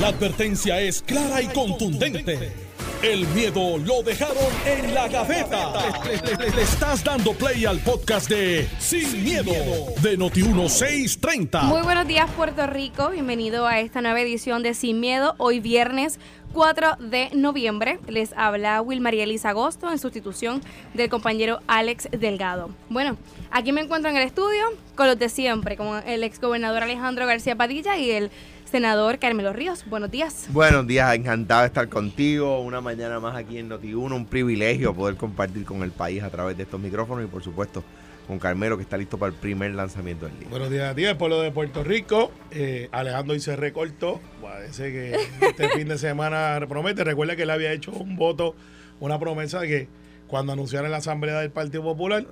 La advertencia es clara y contundente. El miedo lo dejaron en la gaveta. Le, estás dando play al podcast de Sin, miedo, de Noti1630. Muy buenos días, Puerto Rico. Bienvenido a esta nueva edición de Sin Miedo. Hoy viernes 4 de noviembre les habla Wilmaría Elisa Agosto en sustitución del compañero Alex Delgado. Bueno, aquí me encuentro en el estudio con los de siempre, como el exgobernador Alejandro García Padilla y el senador Carmelo Ríos. Buenos días. Buenos días, encantado de estar contigo. Una mañana más aquí en Noti1, un privilegio poder compartir con el país a través de estos micrófonos y por supuesto con Carmelo que está listo para el primer lanzamiento del día. Buenos días a ti, el pueblo de Puerto Rico. Eh, Alejandro se recortó. Parece que este fin de semana promete. Recuerda que él había hecho un voto, una promesa de que cuando anunciaron la asamblea del Partido Popular,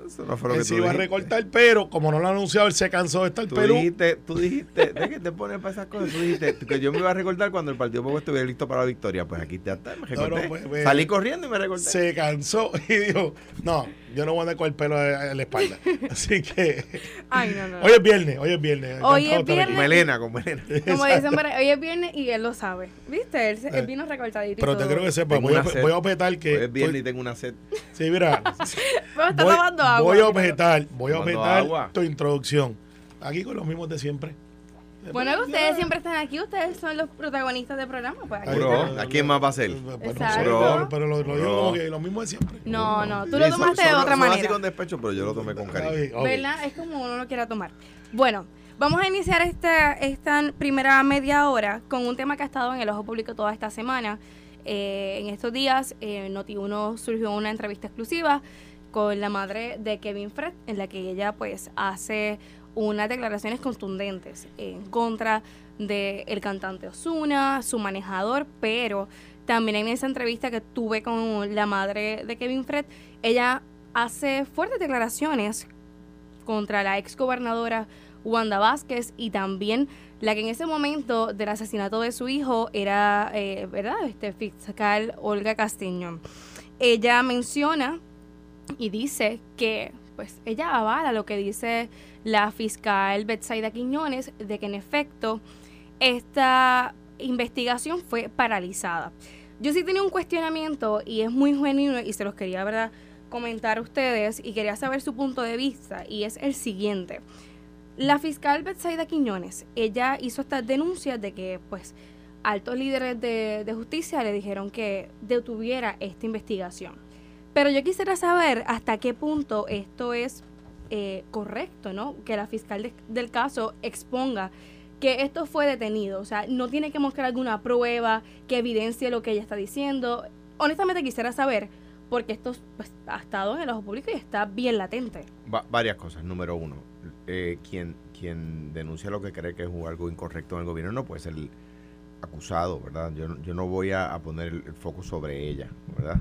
él se iba a recortar, pero como no lo ha anunciado, él se cansó de estar tú Perú. Dijiste, tú dijiste, ¿de qué te pones para esas cosas? Tú dijiste que yo me iba a recortar cuando el Partido Popular estuviera listo para la victoria. Pues aquí ya está, me recorté. No, no, pues, pues, Salí corriendo y me recorté. Se cansó y dijo, no, yo no voy a andar con el pelo en la espalda. Así que... Ay, no, no. Hoy es viernes, hoy es viernes. Hoy es viernes. Con Melena, con Melena. Como dicen, hoy es viernes y él lo sabe. ¿Viste? Él, se- él Eh, vino recortadito. Pero te creo que sepa, voy a, voy a objetar que... Hoy es viernes y tengo una sed. Sí, mira, Pero está voy, tomando agua. voy a objetar, voy a objetar agua. tu introducción. Aquí con los mismos de siempre. Bueno, Ya. ustedes siempre están aquí, ustedes son los protagonistas del programa. Pues aquí Bro. ¿a quién más va a ser? Bueno, Exacto. sí, pero, pero lo, lo digo como que lo mismo de siempre. No, no, tú lo tomaste de otra son así manera. con despecho, pero yo lo tomé con cariño. ¿Verdad? Es como uno lo quiera tomar. Bueno, vamos a iniciar esta, esta primera media hora con un tema que ha estado en el ojo público toda esta semana. Eh, en estos días, eh, Noti1 surgió una entrevista exclusiva con la madre de Kevin Fred, en la que ella pues hace unas declaraciones contundentes en contra del cantante Osuna, su manejador, pero también en esa entrevista que tuve con la madre de Kevin Fred, ella hace fuertes declaraciones contra la ex gobernadora Wanda Vázquez y también la que en ese momento del asesinato de su hijo era, eh, ¿verdad? Este fiscal Olga Castiñón. Ella menciona y dice que, pues, ella avala lo que dice la fiscal Betsaida Quiñones de que en efecto esta investigación fue paralizada. Yo sí tenía un cuestionamiento y es muy genuino y se los quería, ¿verdad?, comentar a ustedes y quería saber su punto de vista y es el siguiente. La fiscal Betsaida Quiñones, ella hizo estas denuncias de que, pues, altos líderes de, de justicia le dijeron que detuviera esta investigación. Pero yo quisiera saber hasta qué punto esto es eh, correcto, ¿no? Que la fiscal de- del caso exponga que esto fue detenido. O sea, no tiene que mostrar alguna prueba que evidencie lo que ella está diciendo. Honestamente quisiera saber, porque esto pues, ha estado en el ojo público y está bien latente. Va- varias cosas. Número uno, eh, quien, quien denuncia lo que cree que es algo incorrecto en el gobierno no puede ser acusado, ¿verdad? Yo, yo no voy a, poner el foco sobre ella, ¿verdad?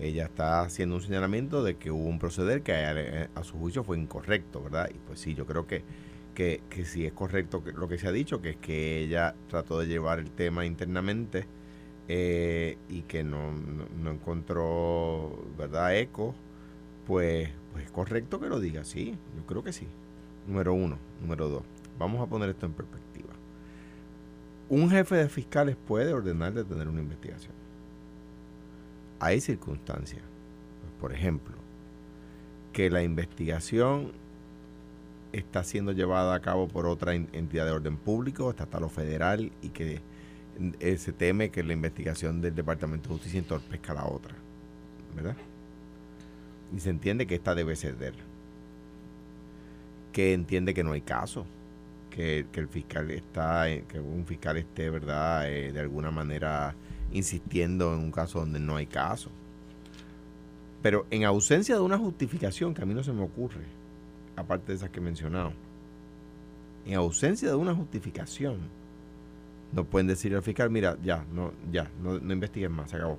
Ella está haciendo un señalamiento de que hubo un proceder que a, su juicio fue incorrecto, ¿verdad? Y pues sí, yo creo que, que, que sí es correcto lo que se ha dicho, que es que ella trató de llevar el tema internamente eh, y que no, no, no encontró, ¿verdad?, eco, pues, pues es correcto que lo diga, sí, yo creo que sí. Número uno. Número dos, vamos a poner esto en perspectiva. Un jefe de fiscales puede ordenar detener una investigación. Hay circunstancias, por ejemplo, que la investigación está siendo llevada a cabo por otra en- entidad de orden público, está hasta lo federal, y que eh, se teme que la investigación del Departamento de Justicia entorpezca la otra, ¿verdad? Y se entiende que esta debe ceder. Que entiende que no hay caso, que, que el fiscal está, eh, que un fiscal esté, ¿verdad?, Eh, de alguna manera insistiendo en un caso donde no hay caso. Pero en ausencia de una justificación, que a mí no se me ocurre, aparte de esas que he mencionado, en ausencia de una justificación, no pueden decir al fiscal, mira, ya, no, ya, no, no investiguen más, se acabó.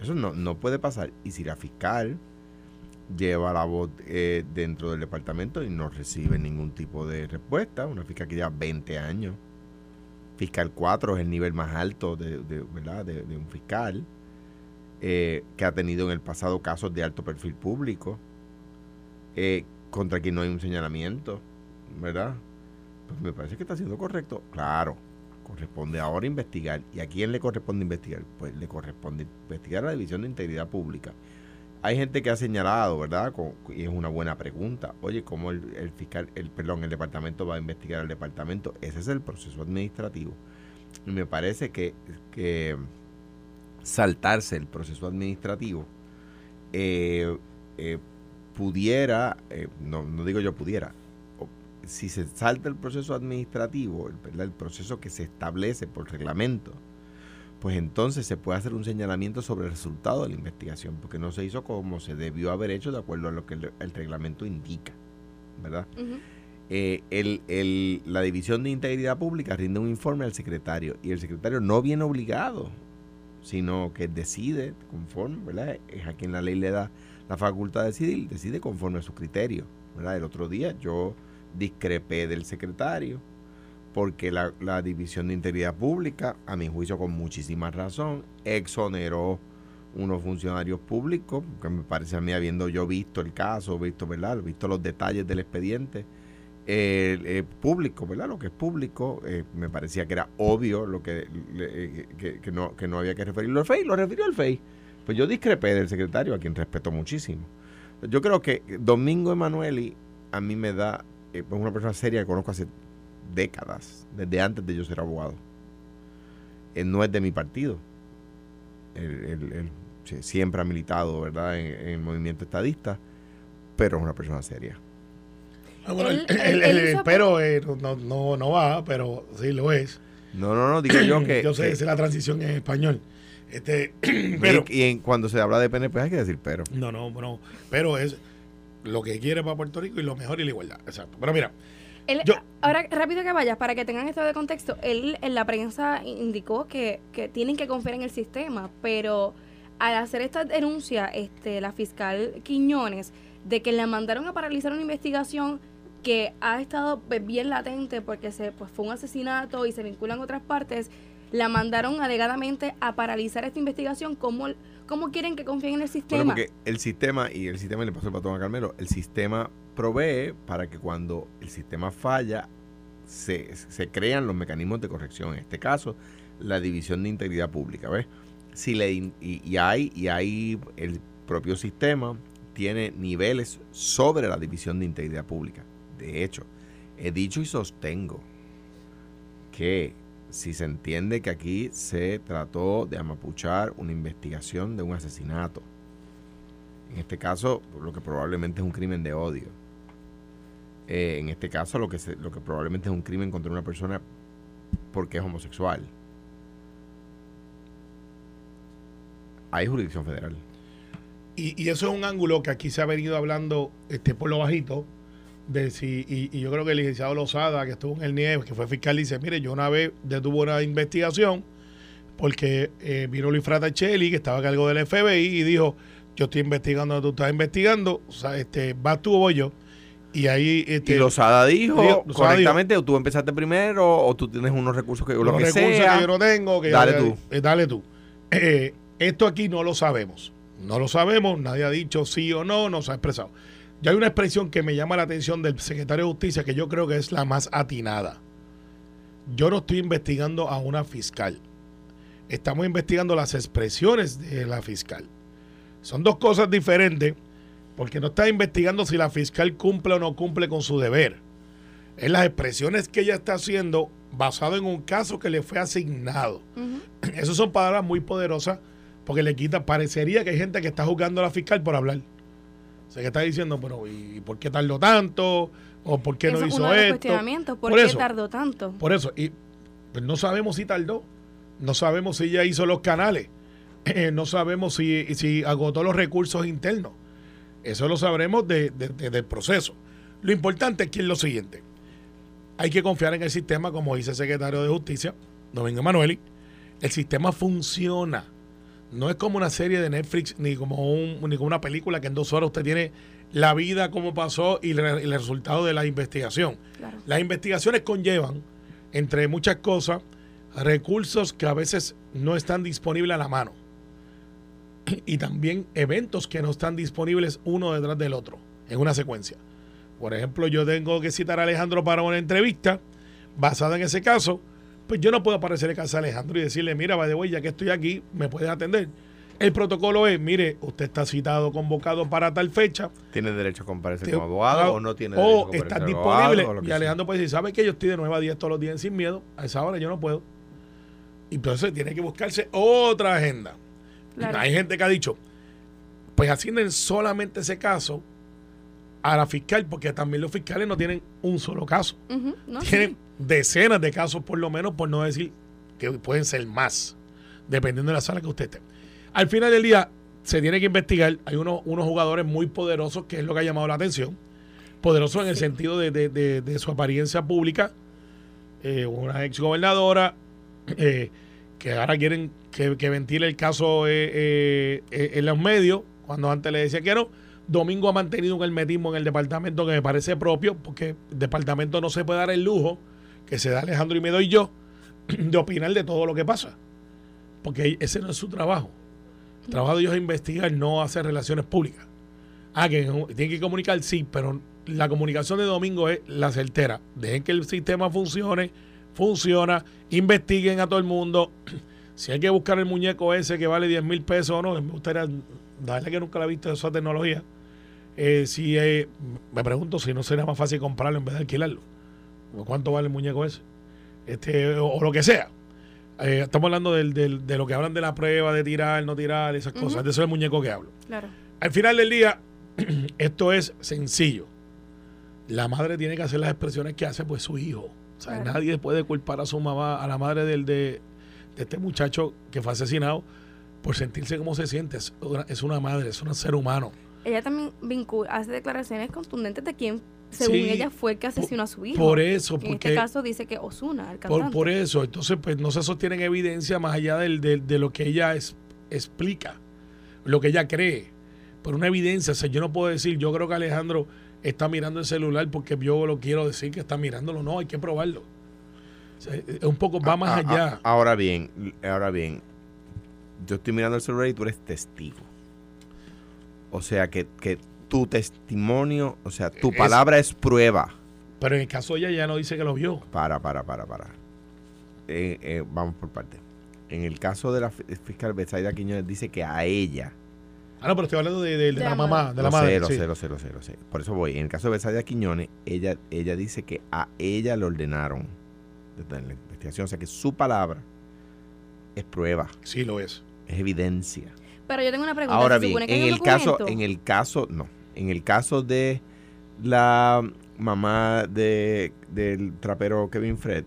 Eso no, no puede pasar. Y si la fiscal lleva la voz eh, dentro del departamento y no recibe ningún tipo de respuesta, una fiscal que lleva 20 años, fiscal 4 es el nivel más alto de, ¿verdad? de, de un fiscal, eh, que ha tenido en el pasado casos de alto perfil público, eh, contra quien no hay un señalamiento, ¿verdad? Pues me parece que está siendo correcto. Claro, corresponde ahora investigar. ¿Y a quién le corresponde investigar? Pues le corresponde investigar a la División de Integridad Pública. Hay gente que ha señalado, ¿verdad? y es una buena pregunta. Oye, ¿cómo el, fiscal, el perdón, el departamento va a investigar al departamento? Ese es el proceso administrativo. Y me parece que, saltarse el proceso administrativo eh, eh, pudiera, eh, no, no digo yo pudiera, si se salta el proceso administrativo, el proceso que se establece por reglamento, pues entonces se puede hacer un señalamiento sobre el resultado de la investigación, porque no se hizo como se debió haber hecho de acuerdo a lo que el, reglamento indica, ¿verdad? Eh, la División de Integridad Pública rinde un informe al secretario y el secretario no viene obligado, sino que decide conforme, ¿verdad? Es a quien la ley le da la facultad de decidir, decide conforme a su criterio, ¿verdad? El otro día yo discrepé del secretario porque la, División de Integridad Pública, a mi juicio con muchísima razón, exoneró unos funcionarios públicos, que me parece a mí habiendo yo visto el caso, visto, ¿verdad? visto los detalles del expediente eh, público, ¿verdad? Lo que es público, eh, me parecía que era obvio lo que, que, no, que no había que referirlo al FEI, lo refirió al FEI. Pues yo discrepé del secretario, a quien respeto muchísimo. Yo creo que Domingo Emanueli a mí me da, eh, pues una persona seria que conozco hace décadas, desde antes de yo ser abogado. Él no es de mi partido. Él, siempre ha militado, ¿verdad?, en, el movimiento estadista, pero es una persona seria. Ah, el, pero eh, no, no, no va, pero sí lo es. No, no, no, digo yo que... yo sé, es la transición en español. Este, pero, y, en, cuando se habla de PNP hay que decir pero. No, no, no. Pero es lo que quiere para Puerto Rico y lo mejor y la igualdad. Exacto. Pero mira, ahora, rápido que vayas, para que tengan esto de contexto, él en la prensa indicó que, tienen que confiar en el sistema, pero al hacer esta denuncia, este, la fiscal Quiñones, de que le mandaron a paralizar una investigación que ha estado pues, bien latente porque se pues, fue un asesinato y se vinculan otras partes, la mandaron alegadamente a paralizar esta investigación. ¿Cómo, cómo quieren que confíen en el sistema? porque el sistema, y el sistema le pasó el patrón a Carmelo, el sistema provee para que cuando el sistema falla, se, crean los mecanismos de corrección. En este caso, la división de integridad pública. ¿ves? Si le, y, hay, y hay el propio sistema tiene niveles sobre la división de integridad pública. De hecho, he dicho y sostengo que si se entiende que aquí se trató de amapuchar una investigación de un asesinato, en este caso lo que probablemente es un crimen de odio, eh, en este caso lo que, lo que probablemente es un crimen contra una persona porque es homosexual. Hay jurisdicción federal. Y, eso es un ángulo que aquí se ha venido hablando este, por lo bajito. De si, y, yo creo que el licenciado Lozada, que estuvo en el NIE, que fue fiscal, dice: Mire, yo una vez detuvo una investigación porque eh, vino Luis Fratacelli, que estaba a cargo del FBI, y dijo: Yo estoy investigando, tú estás investigando, o sea, este, vas tú o voy yo. Y ahí. Este, y Lozada dijo correctamente, o tú empezaste primero, o tú tienes unos recursos que lo que recursos que yo no tengo, que dale tú. Eh, dale tú. Eh, esto aquí no lo sabemos. No lo sabemos, nadie ha dicho sí o no, no se ha expresado. Ya hay una expresión que me llama la atención del secretario de Justicia que yo creo que es la más atinada. Yo no estoy investigando a una fiscal. Estamos investigando las expresiones de la fiscal. Son dos cosas diferentes porque no está investigando si la fiscal cumple o no cumple con su deber. Es las expresiones que ella está haciendo basado en un caso que le fue asignado. Esas son palabras muy poderosas porque le quita, parecería que hay gente que está juzgando a la fiscal por hablar. O sea, que está diciendo, bueno, ¿y por qué tardó tanto? ¿O por qué no hizo esto? ¿por, qué tardó tanto? Por eso, y pues no sabemos si tardó, no sabemos si ella hizo los canales, no sabemos si, si agotó los recursos internos. Eso lo sabremos de, del proceso. Lo importante aquí es lo siguiente. Hay que confiar en el sistema, como dice el secretario de Justicia, Domingo Emanueli. El sistema funciona. No es como una serie de Netflix ni como, un, ni como una película que en dos horas usted tiene la vida, como pasó y el, resultado de la investigación. Las investigaciones conllevan, entre muchas cosas, recursos que a veces no están disponibles a la mano y también eventos que no están disponibles uno detrás del otro en una secuencia. Por ejemplo, yo tengo que citar a Alejandro para una entrevista basada en ese caso, pues yo no puedo aparecer en casa de Alejandro y decirle, mira, va de ya que estoy aquí, me puedes atender. El protocolo es, mire, usted está citado, convocado para tal fecha. ¿Tiene derecho a comparecer Te- como abogado o no tiene derecho a O comparecer como disponible. abogado, o y sea? Alejandro puede decir, ¿sabe que yo estoy de 9 a 10 todos los días sin miedo? A esa hora yo no puedo. Y entonces tiene que buscarse otra agenda. Claro. Hay gente que ha dicho, pues asignen solamente ese caso a la fiscal, porque también los fiscales no tienen un solo caso. ¿no? Tienen Sí. decenas de casos por lo menos, por no decir que pueden ser más, dependiendo de la sala que usted esté. Al final del día, se tiene que investigar. Hay unos, unos jugadores muy poderosos, que es lo que ha llamado la atención. Poderosos en el sentido de, de- de- de su apariencia pública. Eh, una ex gobernadora eh, que ahora quieren que, que ventile el caso eh, eh, eh, en los medios, cuando antes le decía que no. Domingo ha mantenido un hermetismo en el departamento que me parece propio, porque el departamento no se puede dar el lujo que se da Alejandro y me doy yo de opinar de todo lo que pasa. Porque ese no es su trabajo. El trabajo de ellos es investigar, no hacer relaciones públicas. Ah, que tienen que comunicar, sí, pero la comunicación de domingo es la certera. Dejen que el sistema funcione, funciona, investiguen a todo el mundo. Si hay que buscar el muñeco ese que vale 10 mil pesos o no, me gustaría darle que nunca la he visto esa tecnología. Eh, si eh, me pregunto si no sería más fácil comprarlo en vez de alquilarlo. ¿Cuánto vale el muñeco ese? Este, o, o lo que sea. Eh, estamos hablando del- del- de lo que hablan de la prueba, de tirar, no tirar, esas cosas. De eso es el muñeco que hablo. Claro. Al final del día, esto es sencillo. La madre tiene que hacer las expresiones que hace pues su hijo. O sea, Claro. nadie puede culpar a su mamá, a la madre del, de, de este muchacho que fue asesinado por sentirse como se siente. Es una, es una madre, es un ser humano. Ella también vincula, hace declaraciones contundentes de quién, según Sí, ella, fue el que asesinó a su hijo. Por eso, en porque este caso dice que Osuna, el por, cantante. por eso, entonces pues no se sostienen evidencia más allá del, del- de lo que ella es- explica, lo que ella cree. Por una evidencia, o sea, yo no puedo decir, yo creo que Alejandro está mirando el celular porque yo lo quiero decir que está mirándolo, no, hay que probarlo. O sea, es un poco, va más A- a- allá. ahora bien, ahora bien, yo estoy mirando el celular y tú eres testigo. O sea que, que tu testimonio, o sea, tu Es- palabra es prueba. Pero en el caso de ella ya no dice que lo vio. Para, para, para, para. Eh, eh, vamos por parte. En el caso de la fi- fiscal Betsaida Quiñones dice que a ella, Ah, no, pero estoy hablando de, de- de De la la mamá, de la lo madre. sé, lo sí. sé, lo sé, lo sé, lo sé. Por eso voy. En el caso de Betsaida Quiñones, ella, ella dice que a ella le ordenaron desde la investigación. O sea que su palabra es prueba, Sí, lo es. es evidencia. Pero yo tengo una pregunta. Ahora ¿se bien, en el caso, en el caso, no. En el caso de la mamá de, del trapero Kevin Fred,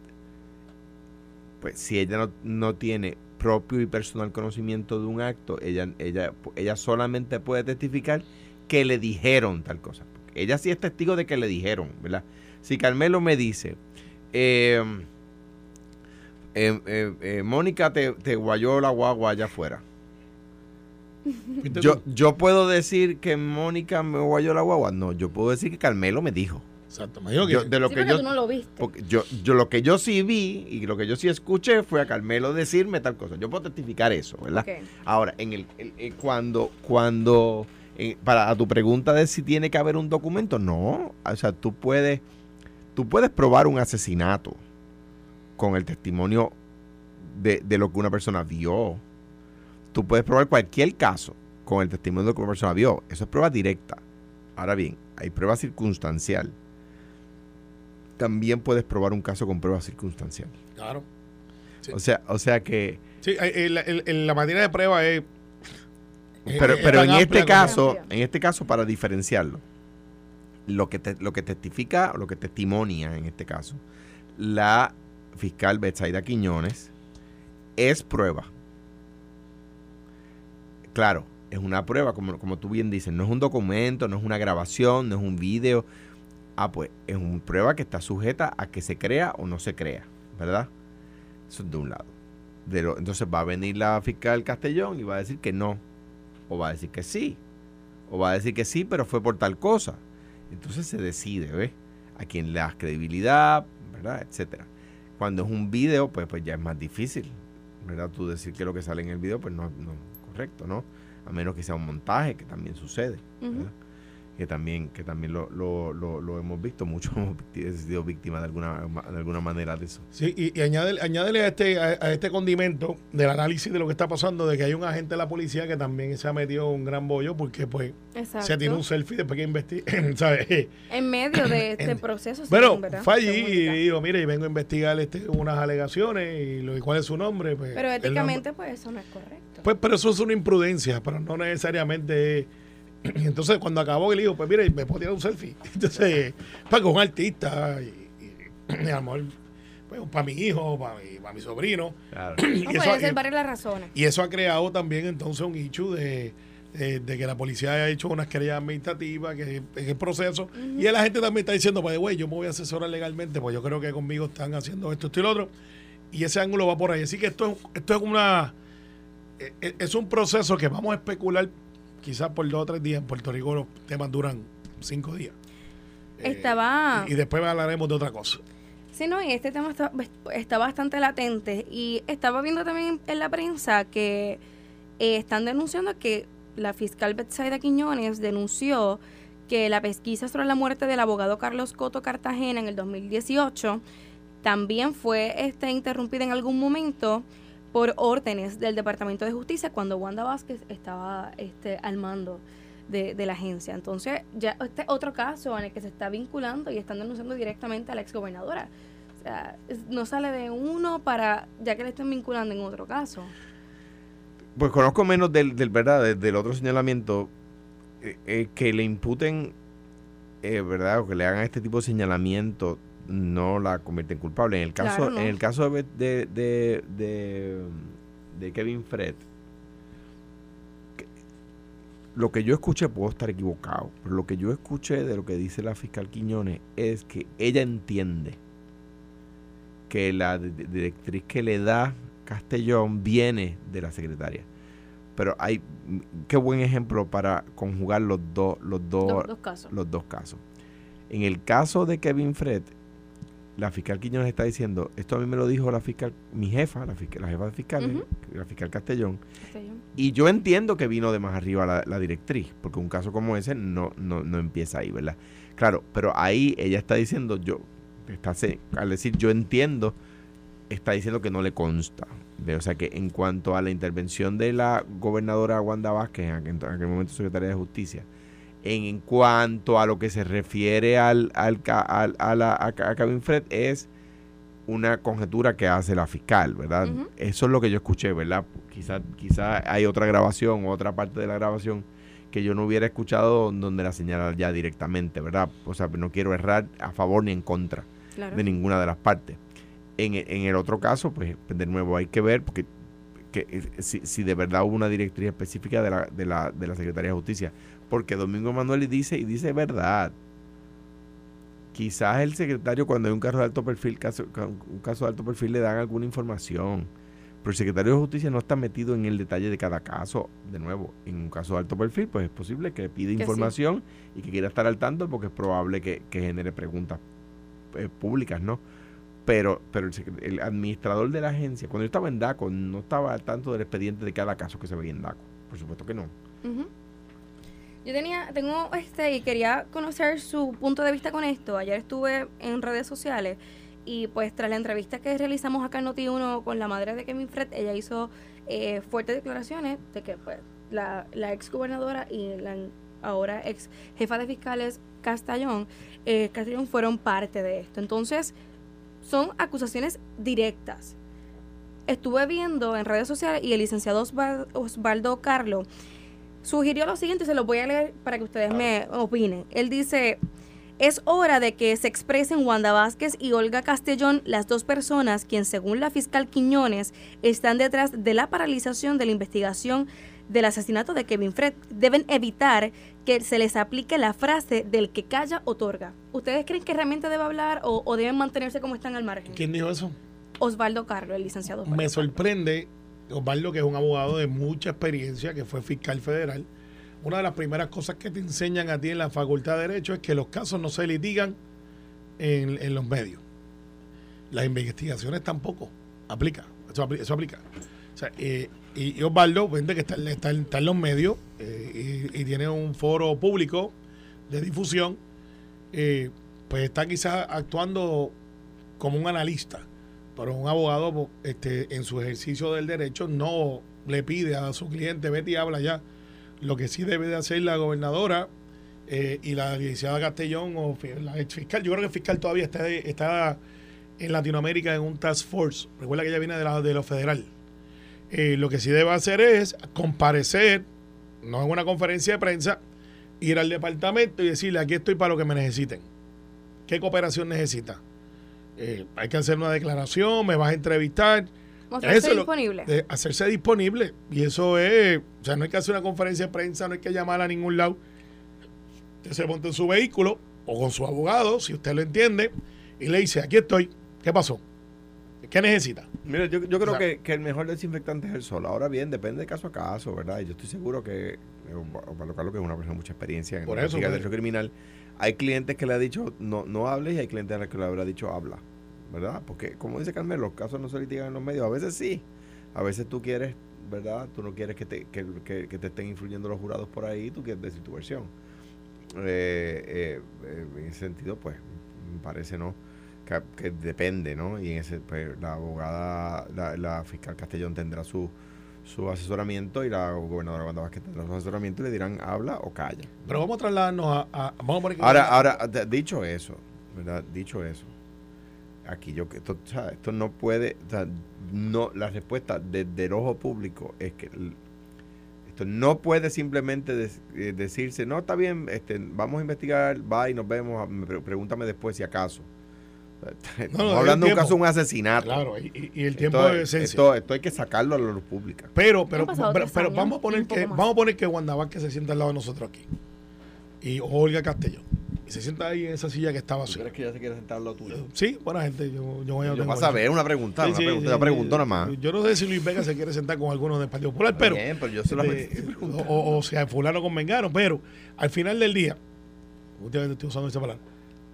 pues si ella no, no tiene propio y personal conocimiento de un acto, ella, ella, ella solamente puede testificar que le dijeron tal cosa. Ella sí es testigo de que le dijeron, ¿verdad? Si Carmelo me dice, eh, eh, eh, eh, Mónica te, te guayó la guagua allá afuera. ¿Viste Yo, yo puedo decir que Mónica me guayó la guagua. No, yo puedo decir que Carmelo me dijo. Exacto. Me dijo que Yo- de lo Sí, que yo, tú no lo viste. porque yo, yo lo que yo sí vi y lo que yo sí escuché fue a Carmelo decirme tal cosa. Yo puedo testificar eso, ¿verdad? Ahora, en el, el- el- cuando, cuando, eh, para a tu pregunta de si tiene que haber un documento, no. O sea, tú puedes, tú puedes probar un asesinato con el testimonio de, de lo que una persona vio. Tú puedes probar cualquier caso con el testimonio de lo que una persona vio. Eso es prueba directa. Ahora bien, hay prueba circunstancial. También puedes probar un caso con prueba circunstancial. Claro. Sí. O sea, o sea que Sí, eh, el- el- el- la materia de prueba es. Pero, es pero en este caso, Amplia. en este caso, para diferenciarlo, lo que, te- lo que testifica, o lo que testimonia en este caso, la fiscal Betsaida Quiñones, es prueba. Claro, es una prueba, como, como tú bien dices, no es un documento, no es una grabación, no es un video. Ah, pues es una prueba que está sujeta a que se crea o no se crea, ¿verdad? Eso es de un lado. De lo- entonces va a venir la fiscal Castellón y va a decir que no, o va a decir que sí, o va a decir que sí, pero fue por tal cosa. Entonces se decide, ¿ves? A quién le das credibilidad, ¿verdad? Etcétera. Cuando es un video, pues, pues ya es más difícil, ¿verdad? Tú decir que lo que sale en el video, pues no, no correcto, ¿no? A menos que sea un montaje, que también sucede. ¿verdad? Que también que también lo, lo, lo, hemos visto muchos hemos sido víctimas de alguna de alguna manera de eso. Sí y, y añádele, añádele, a este a, este condimento del análisis de lo que está pasando de que hay un agente de la policía que también se ha metido un gran bollo porque pues se tiene un selfie después que investiga ¿sabes? en medio de este proceso bueno fue allí y dijo mire y vengo a investigar este, unas alegaciones y, lo, y cuál es su nombre pues, pero éticamente pues eso no es correcto. Pues pero eso es una imprudencia pero no necesariamente entonces, cuando acabó, le digo, pues mire, me puedo tirar un selfie. Entonces, para con un artista, y, y, amor, pues, para mi hijo, para mi, para mi sobrino. Claro. y, eso, puede ser varias las razones. y eso ha creado también entonces un hecho de, de, que la policía haya hecho unas querellas administrativas, que es el proceso. Y la gente también está diciendo, pues, güey, yo me voy a asesorar legalmente, pues yo creo que conmigo están haciendo esto, esto y lo otro. Y ese ángulo va por ahí. Así que esto es, esto es una... E, e, es un proceso que vamos a especular quizás por dos o tres días. En Puerto Rico los temas duran cinco días. Estaba... Eh, y, después hablaremos de otra cosa. Sí, no, y este tema está, está bastante latente. Y estaba viendo también en la prensa que eh, están denunciando que la fiscal Betsaida Quiñones denunció que la pesquisa sobre la muerte del abogado Carlos Coto Cartagena en el 2018 también fue este, interrumpida en algún momento por órdenes del Departamento de Justicia cuando Wanda Vázquez estaba este, al mando de, la agencia. Entonces, ya este otro caso en el que se está vinculando y están denunciando directamente a la exgobernadora. O sea, no sale de uno para, ya que le estén vinculando en otro caso. Pues conozco menos del, del verdad, del, otro señalamiento, eh, eh, que le imputen, eh, ¿verdad? O que le hagan este tipo de señalamiento no la convierten culpable. En el caso, en el caso de, de, de, Kevin Fred, lo que yo escuché, puedo estar equivocado, pero lo que yo escuché de lo que dice la fiscal Quiñones es que ella entiende que la directriz que le da Castellón viene de la secretaria. Pero hay qué buen ejemplo para conjugar los dos los dos, casos. los dos casos. En el caso de Kevin Fred, la fiscal Quiñones está diciendo, esto a mí me lo dijo la fiscal, mi jefa, la, fiscal, la jefa de fiscales, la fiscal Castellón, y yo entiendo que vino de más arriba la, directriz, porque un caso como ese no, no, no empieza ahí, ¿verdad? Claro, pero ahí ella está diciendo, yo, está, al decir yo entiendo, está diciendo que no le consta. O sea que en cuanto a la intervención de la gobernadora Wanda Vázquez, en aquel momento secretaria de Justicia, en, cuanto a lo que se refiere al, al, a, la, a Kevin Fred es una conjetura que hace la fiscal, ¿verdad? Eso es lo que yo escuché, ¿verdad? Quizá, quizá hay otra grabación, otra parte de la grabación que yo no hubiera escuchado donde la señala ya directamente, ¿verdad? O sea, no quiero errar a favor ni en contra de ninguna de las partes. En, en, el otro caso, pues de nuevo hay que ver, porque que, eh, si, si de verdad hubo una directriz específica de la, de la, de la Secretaría de Justicia porque Domingo Manuel dice, y dice verdad. Quizás el secretario, cuando hay un caso de alto perfil, caso, un caso de alto perfil, le dan alguna información. Pero el secretario de Justicia no está metido en el detalle de cada caso. De nuevo, en un caso de alto perfil, pues es posible que pida información y que quiera estar al tanto porque es probable que, genere preguntas eh, públicas, ¿no? Pero, pero el, administrador de la agencia, cuando yo estaba en DACO, no estaba al tanto del expediente de cada caso que se veía en DACO. Por supuesto que no. Yo tenía, tengo este, y quería conocer su punto de vista con esto. Ayer estuve en redes sociales y pues tras la entrevista que realizamos acá en Noti1 con la madre de Kevin Fred, ella hizo eh, fuertes declaraciones de que pues la, la ex gobernadora y la ahora ex jefa de fiscales Castellón, eh, Castellón fueron parte de esto. Entonces, son acusaciones directas. Estuve viendo en redes sociales y el licenciado Osvaldo Carlo sugirió lo siguiente, se lo voy a leer para que ustedes me opinen. Él dice, es hora de que se expresen Wanda Vázquez y Olga Castellón, las dos personas quien según la fiscal Quiñones están detrás de la paralización de la investigación del asesinato de Kevin Fred. Deben evitar que se les aplique la frase del que calla otorga. ¿Ustedes creen que realmente debe hablar o, deben mantenerse como están al margen? ¿Quién dijo eso? Osvaldo Carlos, el licenciado. Me sorprende Osvaldo, que es un abogado de mucha experiencia, que fue fiscal federal, una de las primeras cosas que te enseñan a ti en la Facultad de Derecho es que los casos no se litigan en, los medios. Las investigaciones tampoco. Aplica. Eso, aplica. Eh, y, Osvaldo, que está, está, en los medios eh, y, tiene un foro público de difusión, eh, pues está quizás actuando como un analista, pero un abogado este, en su ejercicio del derecho no le pide a su cliente, vete y habla ya. Lo que sí debe de hacer la gobernadora eh, y la licenciada Castellón o la ex fiscal, yo creo que el fiscal todavía está, está en Latinoamérica en un task force, recuerda que ella viene de, la, de lo federal. Eh, lo que sí debe hacer es comparecer, no en una conferencia de prensa, ir al departamento y decirle, aquí estoy para lo que me necesiten. ¿Qué cooperación necesita? Eh, hay que hacer una declaración, me vas a entrevistar. Mostrarse disponible. hacerse disponible. Y eso es, o sea, no hay que hacer una conferencia de prensa, no hay que llamar a ningún lado. Usted se monta en su vehículo o con su abogado, si usted lo entiende, y le dice, aquí estoy, ¿qué pasó? ¿Qué necesita? Mira, yo, creo que, el mejor desinfectante es el sol. Ahora bien, depende de caso a caso, ¿verdad? Y yo estoy seguro que, eh, para lo que es una persona de mucha experiencia en Por el derecho criminal, hay clientes que le ha dicho no, no hables y hay clientes a los que le habrá dicho habla, ¿verdad? Porque, como dice Carmen, los casos no se litigan en los medios. A veces sí, a veces tú quieres, ¿verdad? Tú no quieres que te, que, te estén influyendo los jurados por ahí, tú quieres decir tu versión. Eh, eh, en ese sentido, pues, me parece, ¿no? que, depende, ¿no? Y en ese, pues, la abogada, la, fiscal Castellón tendrá su, su asesoramiento y la gobernadora Wanda Vázquez tendrá su asesoramiento y le dirán habla o calla. Pero vamos a trasladarnos a... vamos a ahora, ahora, dicho eso, ¿verdad? Dicho eso, aquí yo que esto, esto no puede, no, la respuesta desde el ojo público es que esto no puede simplemente eh, decirse, no, está bien, este, vamos a investigar, va y nos vemos, pregúntame después si acaso. Estamos hablando de un caso de un asesinato. Claro, y, el tiempo es esto, esto, hay que sacarlo a la luz pública. Pero, pero, pero, vamos a poner que vamos a poner que Wanda que se sienta al lado de nosotros aquí. Y Olga Castellón. Y se sienta ahí en esa silla que estaba así. ¿Crees que ella se quiere sentar al lado tuyo? Sí, buena gente. Yo, yo voy a. Yo vas a ver una pregunta. una pregunta, pregunto nada más. Yo no sé si Luis Vega se quiere sentar con alguno del Partido Popular, pero. Bien, pero yo solamente. o, o, sea, Fulano con Mengano, pero al final del día, últimamente estoy usando esa palabra.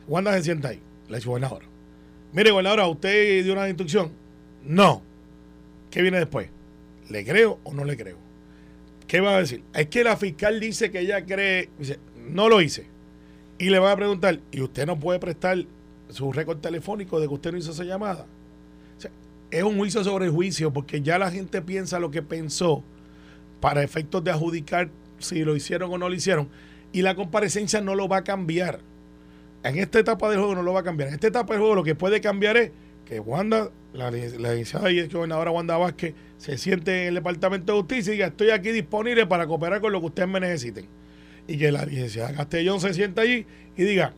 Wanda se sienta ahí, la ex gobernadora. Mire, gobernadora, ¿usted dio una instrucción? No. ¿Qué viene después? ¿Le creo o no le creo? ¿Qué va a decir? Es que la fiscal dice que ella cree, dice, no lo hice. Y le va a preguntar, ¿y usted no puede prestar su récord telefónico de que usted no hizo esa llamada? Es un juicio sobre juicio porque ya la gente piensa lo que pensó para efectos de adjudicar si lo hicieron o no lo hicieron. Y la comparecencia no lo va a cambiar. En esta etapa del juego no lo va a cambiar. En esta etapa del juego lo que puede cambiar es que Wanda, la, la licenciada y gobernadora Wanda Vázquez, se siente en el Departamento de Justicia y diga, estoy aquí disponible para cooperar con lo que ustedes me necesiten. Y que la licenciada Castellón se sienta allí y diga,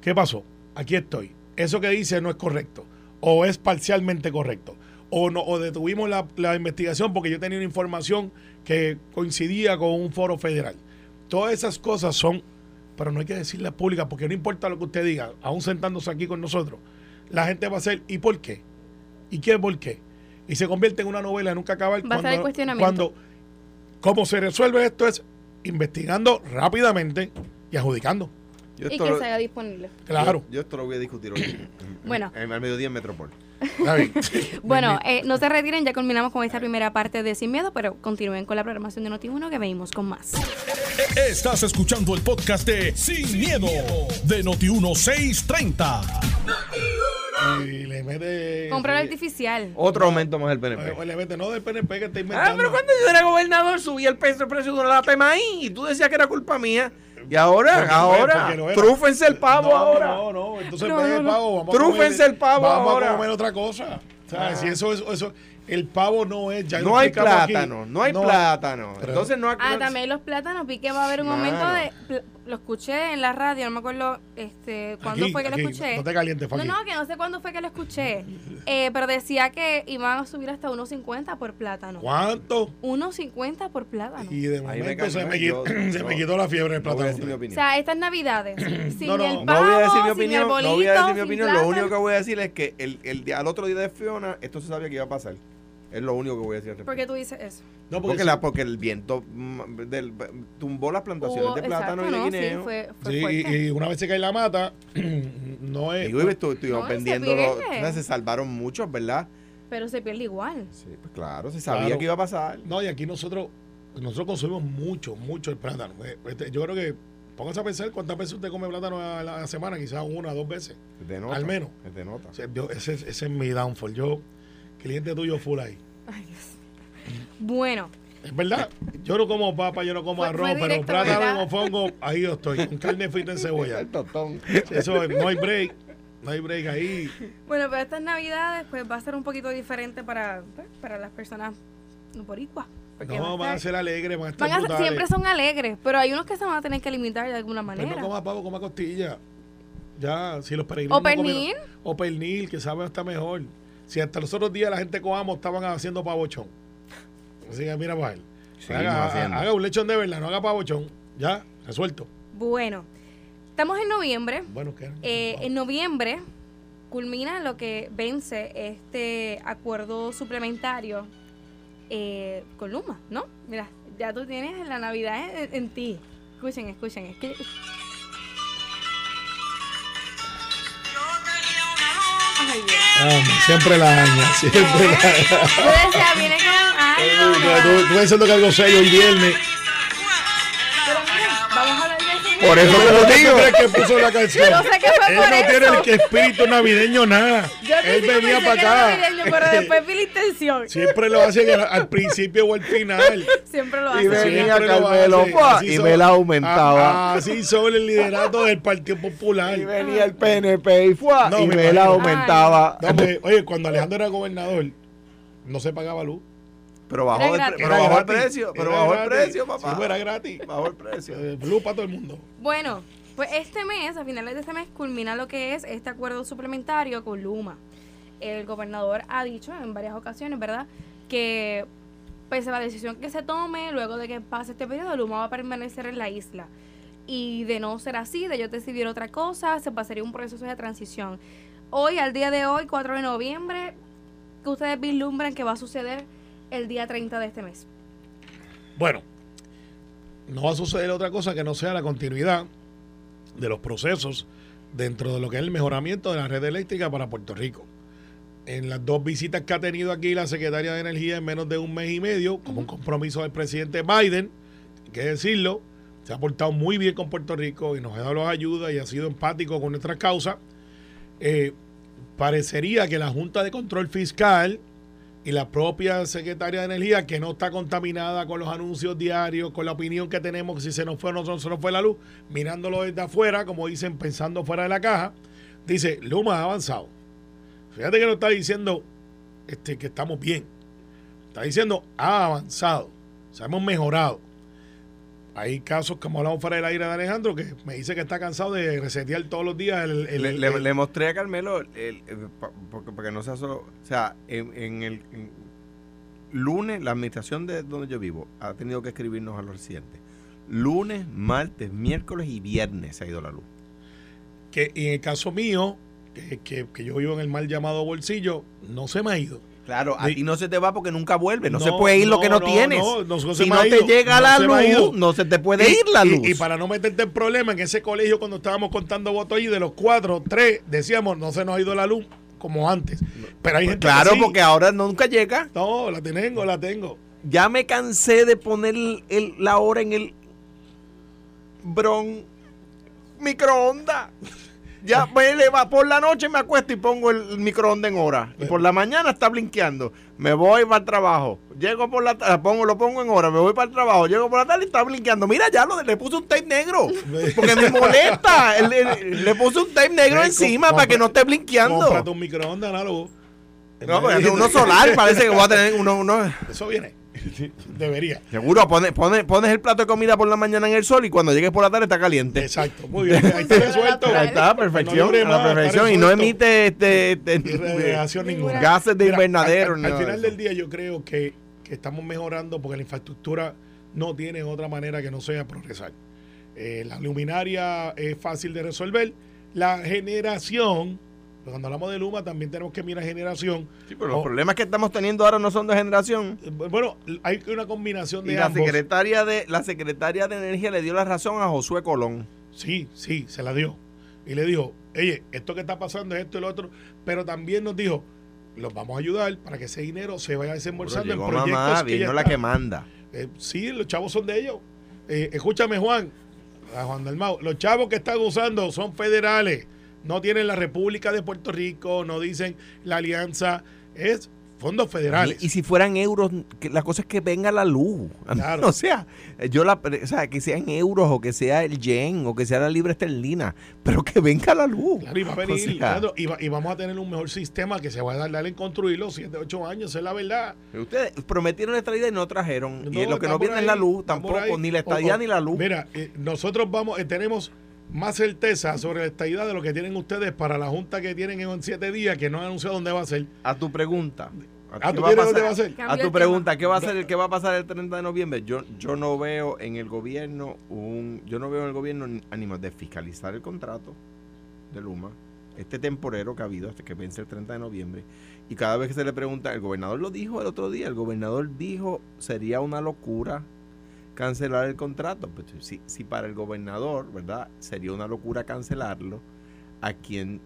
¿qué pasó? Aquí estoy. Eso que dice no es correcto. O es parcialmente correcto. O, no, o detuvimos la, la investigación porque yo tenía una información que coincidía con un foro federal. Todas esas cosas son pero no hay que decirle pública porque no importa lo que usted diga, aún sentándose aquí con nosotros, la gente va a hacer, ¿y por qué? ¿Y qué por qué? Y se convierte en una novela, nunca acaba el, cuando, cuando cómo se resuelve esto es investigando rápidamente y adjudicando. y que se haga disponible. Claro. Yo, esto lo voy a discutir hoy. bueno. En, el mediodía en Metropol. bueno, eh, no se retiren, ya culminamos con esta primera parte de Sin Miedo, pero continúen con la programación de Noti1 que venimos con más. Estás escuchando el podcast de Sin, miedo, de Noti1 630. Y le mete. Comprar artificial. Otro aumento más del PNP. le mete, no del PNP que está inventando. Ah, pero cuando yo era gobernador subía el precio, el precio de una lata de maíz y tú decías que era culpa mía. Y ahora, ahora, trúfense el pavo ahora. No, no, entonces no, el pavo, vamos trúfense el pavo vamos ahora. Vamos a comer otra cosa. O sea, si eso, eso, eso, el pavo no es ya no hay plátano no hay plátano. Entonces no ah también los plátanos vi que va a haber un aumento de lo escuché en la radio no me acuerdo este cuándo fue que lo escuché. no te calientes no no que no sé cuándo fue que lo escuché. Eh, pero decía que iban a subir hasta 1.50 por plátano. ¿cuánto? 1.50 por plátano. Y de momento se, me, quitó, se me quitó la fiebre del plátano. o sea estas navidades sin el pavo, no voy a decir mi opinión no voy a decir mi opinión. Lo único que voy a decir es que el, el, al otro día de Fiona esto se sabía que iba a pasar es lo único que voy a decir. ¿Por qué tú dices eso? No, porque, la, porque el viento mm, del, tumbó las plantaciones de plátano y de guineo. Sí, fue, fue y, una vez se cae la mata, no es. Digo, estuvimos vendiendo. Se, se salvaron muchos, ¿verdad? Pero se pierde igual. Sí, pues claro, se sabía que iba a pasar. No, y aquí nosotros nosotros consumimos mucho, mucho el plátano. Eh, este, yo creo que póngase a pensar cuántas veces usted come plátano a la semana, quizás una, dos veces. De nota, Al menos. es de nota. O sea, yo- ese, es- ese es mi downfall. Yo, cliente tuyo full ahí. Ay, Dios. Bueno, Es verdad, yo no como papa, yo no como Fue- arroz, fue pero plátano en mofongo, ahí yo estoy, con carne frita en cebolla. Eso no hay break, no hay break ahí. bueno, pero estas navidades pues va a ser un poquito diferente para, pues, para las personas no boricuas. porque va a No, van a ser alegres, van a estar van a- siempre son alegres, pero hay unos que se van a tener que limitar de alguna Pues manera. no coma pavo, coma costilla. Ya, si los peregrinos O no pernil. comieron- o pernil, que sabe hasta mejor. Si hasta los otros días la gente comamos estaban haciendo pavochón. Así que mira para él. Haga un lechón de verdad, no haga pavochón. Ya, resuelto. Bueno, estamos en noviembre. Bueno, ¿qué? Eh, en noviembre culmina lo que vence este acuerdo suplementario eh, con Luma, ¿no? Mira, ya tú tienes la Navidad en, en ti. Escuchen, escuchen, es que... Ay, Dios. Ah, siempre la daña, siempre la daña. Yo decía, viene con algo. Tú, tú pensando que algo serio hoy viernes. Por eso te lo ¿Por qué tú digo. crees que puso la canción? Yo sé que fue Él por no eso. tiene el que espíritu navideño nada. Yo al Él principio venía pensé para que era acá. navideño, pero después vi la intención. Siempre lo hace al, al principio o al final. Siempre lo Y hace. venía Siempre lo Carmelo, y son- me la aumentaba. Ah, Así sobre el liderato del Partido Popular. Y venía el PNP y fue No, y me me, imagino. la aumentaba. No, oye, cuando Alejandro era gobernador, no se pagaba luz. Pero bajó, el, pre- pero bajó el precio. Pero era bajó el precio, papá. Sí, pues, era gratis. Bajó el precio. Eh, Luz para todo el mundo. Bueno, pues este mes, a finales de este mes, culmina lo que es este acuerdo suplementario con Luma. El gobernador ha dicho en varias ocasiones, ¿verdad?, que pese a la decisión que se tome, luego de que pase este periodo, Luma va a permanecer en la isla. Y de no ser así, de ellos decidir otra cosa, se pasaría un proceso de transición. Hoy, al día de hoy, 4 de noviembre, que ustedes vislumbran que va a suceder el día 30 de este mes? Bueno, no va a suceder otra cosa que no sea la continuidad de los procesos dentro de lo que es el mejoramiento de la red eléctrica para Puerto Rico. En las dos visitas que ha tenido aquí la secretaria de Energía en menos de un mes y medio, como un compromiso del presidente Biden, hay que decirlo, se ha portado muy bien con Puerto Rico y nos ha dado las ayudas y ha sido empático con nuestras causas. Eh, parecería que la Junta de Control Fiscal y la propia secretaria de Energía, que no está contaminada con los anuncios diarios, con la opinión que tenemos que si se nos fue o no se nos fue la luz, mirándolo desde afuera, como dicen, pensando fuera de la caja, dice, Luma ha avanzado. Fíjate que no está diciendo este, que estamos bien. Está diciendo, ha avanzado. O sea, hemos mejorado. Hay casos, como hablamos fuera del aire de Alejandro, que me dice que está cansado de resetear todos los días el... el- le, el- le- el- le mostré a Carmelo, el- el- pa- porque, porque no sea solo. O sea, en, en el en lunes, la administración de donde yo vivo ha tenido que escribirnos a los residentes. Lunes, martes, miércoles y viernes se ha ido la luz. que en el caso mío, que, que- que yo vivo en el mal llamado bolsillo, no se me ha ido. Claro, a ti no se te va porque nunca vuelve. No, No, se puede ir lo que no, no, tienes. si no te llega la luz, no se te puede Y- ir la luz. Y, para no meterte en problema, en ese colegio cuando estábamos contando votos allí, de los cuatro, tres, decíamos, no se nos ha ido la luz como antes. Pero hay Pues gente claro, que sí. porque ahora nunca llega. No, la tengo, la tengo. Ya me cansé de poner el- la hora en el bron microondas. Ya me eleva, por la noche me acuesto y pongo el microondas en hora. Y por la mañana está blinqueando. Me voy para el trabajo. Llego por la tarde, pongo, lo pongo en hora, me voy para el trabajo. Llego por la tarde y está blinqueando. Mira, ya lo, le puse un tape negro. Porque me molesta. El- le puse un tape negro encima para que no esté blinqueando. Cómprate un microondas análogo. No, pues uno solar, parece que voy a tener uno, uno Eso viene. Debería. Seguro, pones, pones, pones el plato de comida por la mañana en el sol y cuando llegues por la tarde está caliente. Exacto. Muy bien. Ahí está resuelto. Ahí está, perfección, No a la perfección. Y no emite este, este, ninguna. gases de Mira, invernadero. Al, final del día yo creo que, que estamos mejorando porque la infraestructura no tiene otra manera que no sea progresar. Eh, la luminaria es fácil de resolver. La generación, pues cuando hablamos de Luma también tenemos que mirar generación. Sí, pero los problemas que estamos teniendo ahora no son de generación. eh, bueno, hay una combinación Y de la ambos. secretaria de la secretaria de energía le dio la razón a Josué Colón. Sí, sí, se la dio. Y le dijo, oye, esto que está pasando es esto y lo otro. Pero también nos dijo, los vamos a ayudar para que ese dinero se vaya desembolsando en proyectos mamá, que vino la que manda. Eh, sí, los chavos son de ellos. Eh, escúchame, Juan. a Juan Dalmau, los chavos que están usando son federales, no tienen la República de Puerto Rico, no dicen la alianza, es fondos federales. Y, y si fueran euros, que la cosa es que venga la luz. Claro. O sea, yo la, o sea, que sean euros o que sea el yen o que sea la libra esterlina, pero que venga la luz. Claro, y va a venir, O sea, Leandro, y, va- y vamos a tener un mejor sistema que se va a dar, en construirlo 7, 8 años, es la verdad. Ustedes prometieron la estadía y no trajeron. y lo que no viene es la ahí, luz tampoco, ahí. ni la O- estadía o- ni la luz. Mira, eh, nosotros vamos, eh, tenemos más certeza sobre la estadidad de lo que tienen ustedes para la junta que tienen en 7 días, que no han anunciado dónde va a ser. A tu pregunta. Ah, ¿qué ¿tú va a dónde pasar? va a ser? A tu pregunta, ¿qué va a ser, qué va a pasar el 30 de noviembre? Yo, yo no veo en el gobierno un, yo no veo en el gobierno ni ánimos de fiscalizar el contrato de Luma, este temporero que ha habido hasta que vence el 30 de noviembre. Y cada vez que se le pregunta, el gobernador lo dijo el otro día, el gobernador dijo sería una locura cancelar el contrato. Pues, si, si para el gobernador, ¿verdad? Sería una locura cancelarlo, a quien